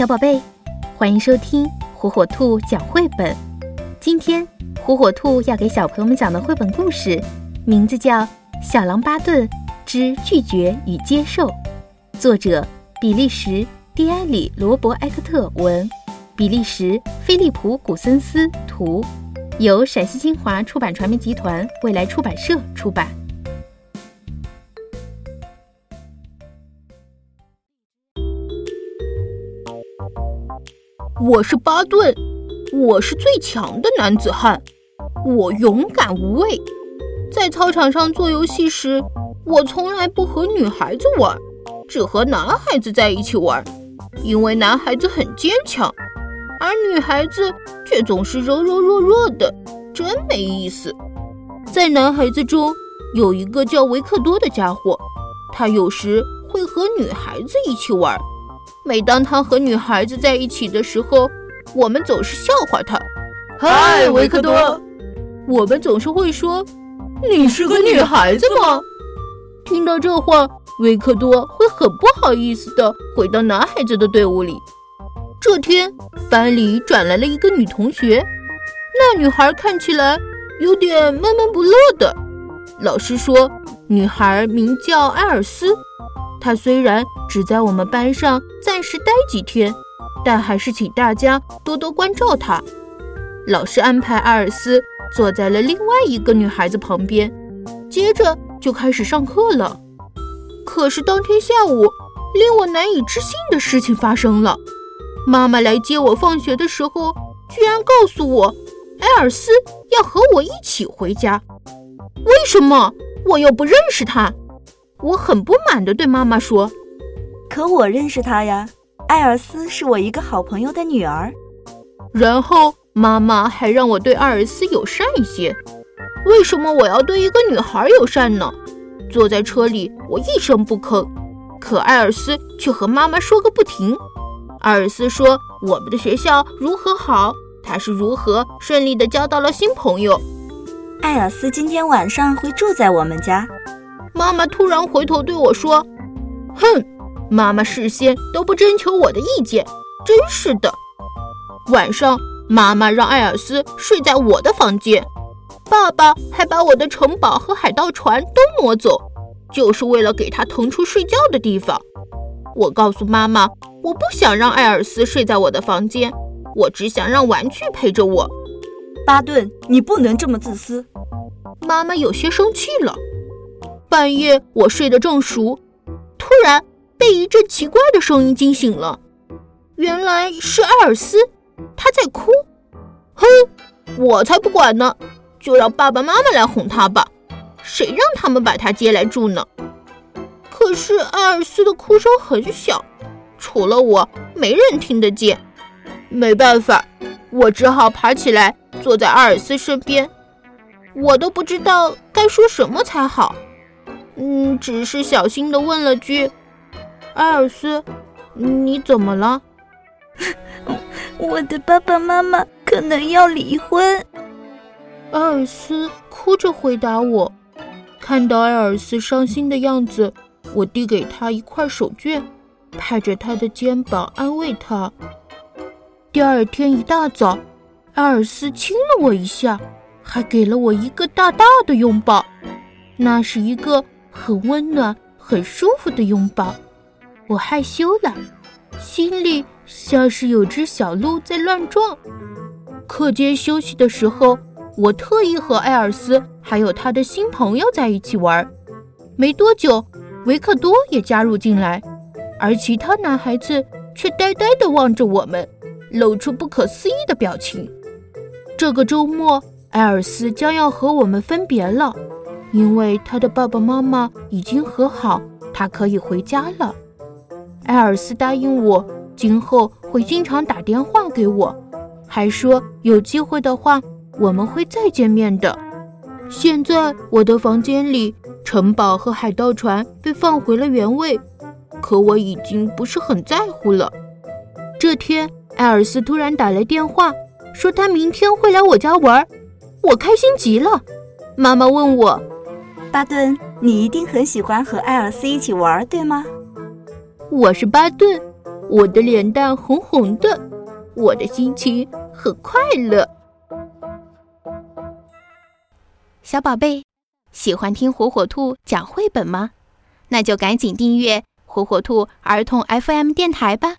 小宝贝，欢迎收听火火兔讲绘本。今天火火兔要给小朋友们讲的绘本故事，名字叫《小狼巴顿之拒绝与接受》，作者比利时蒂埃里罗伯埃克特文，比利时菲利普古森斯图，由陕西新华出版传媒集团未来出版社出版。我是巴顿，我是最强的男子汉，我勇敢无畏。在操场上做游戏时，我从来不和女孩子玩，只和男孩子在一起玩，因为男孩子很坚强，而女孩子却总是柔柔弱弱的，真没意思。在男孩子中有一个叫维克多的家伙，他有时会和女孩子一起玩。每当他和女孩子在一起的时候，我们总是笑话他。嗨，维克多！我们总是会说：“你是个女孩子吗？”听到这话，维克多会很不好意思的回到男孩子的队伍里。这天，班里转来了一个女同学，那女孩看起来有点闷闷不乐的。老师说，女孩名叫艾尔斯。他虽然只在我们班上暂时待几天，但还是请大家多多关照他。老师安排艾尔斯坐在了另外一个女孩子旁边，接着就开始上课了。可是当天下午，令我难以置信的事情发生了。妈妈来接我放学的时候，居然告诉我，艾尔斯要和我一起回家。为什么？我又不认识他。我很不满地对妈妈说：“可我认识她呀，艾尔斯是我一个好朋友的女儿。”然后妈妈还让我对艾尔斯友善一些。为什么我要对一个女孩友善呢？坐在车里，我一声不吭，可艾尔斯却和妈妈说个不停。艾尔斯说我们的学校如何好，他是如何顺利地交到了新朋友。艾尔斯今天晚上会住在我们家。妈妈突然回头对我说：“哼，妈妈事先都不征求我的意见，真是的。”晚上，妈妈让艾尔斯睡在我的房间，爸爸还把我的城堡和海盗船都挪走，就是为了给他腾出睡觉的地方。我告诉妈妈，我不想让艾尔斯睡在我的房间，我只想让玩具陪着我。巴顿，你不能这么自私。妈妈有些生气了。半夜，我睡得正熟，突然被一阵奇怪的声音惊醒了。原来是艾尔斯，他在哭。哼，我才不管呢，就让爸爸妈妈来哄他吧。谁让他们把他接来住呢？可是艾尔斯的哭声很小，除了我，没人听得见。没办法，我只好爬起来，坐在艾尔斯身边。我都不知道该说什么才好。嗯，只是小心的问了句：“艾尔斯，你怎么了？” 我的爸爸妈妈可能要离婚。艾尔斯哭着回答我。看到艾尔斯伤心的样子，我递给他一块手绢，拍着他的肩膀安慰他。第二天一大早，艾尔斯亲了我一下，还给了我一个大大的拥抱。那是一个。很温暖、很舒服的拥抱，我害羞了，心里像是有只小鹿在乱撞。课间休息的时候，我特意和艾尔斯还有他的新朋友在一起玩。没多久，维克多也加入进来，而其他男孩子却呆呆地望着我们，露出不可思议的表情。这个周末，艾尔斯将要和我们分别了。因为他的爸爸妈妈已经和好，他可以回家了。艾尔斯答应我，今后会经常打电话给我，还说有机会的话我们会再见面的。现在我的房间里，城堡和海盗船被放回了原位，可我已经不是很在乎了。这天，艾尔斯突然打来电话，说他明天会来我家玩，我开心极了。妈妈问我。巴顿，你一定很喜欢和艾尔斯一起玩，对吗？我是巴顿，我的脸蛋红红的，我的心情很快乐。小宝贝，喜欢听火火兔讲绘本吗？那就赶紧订阅火火兔儿童 FM 电台吧。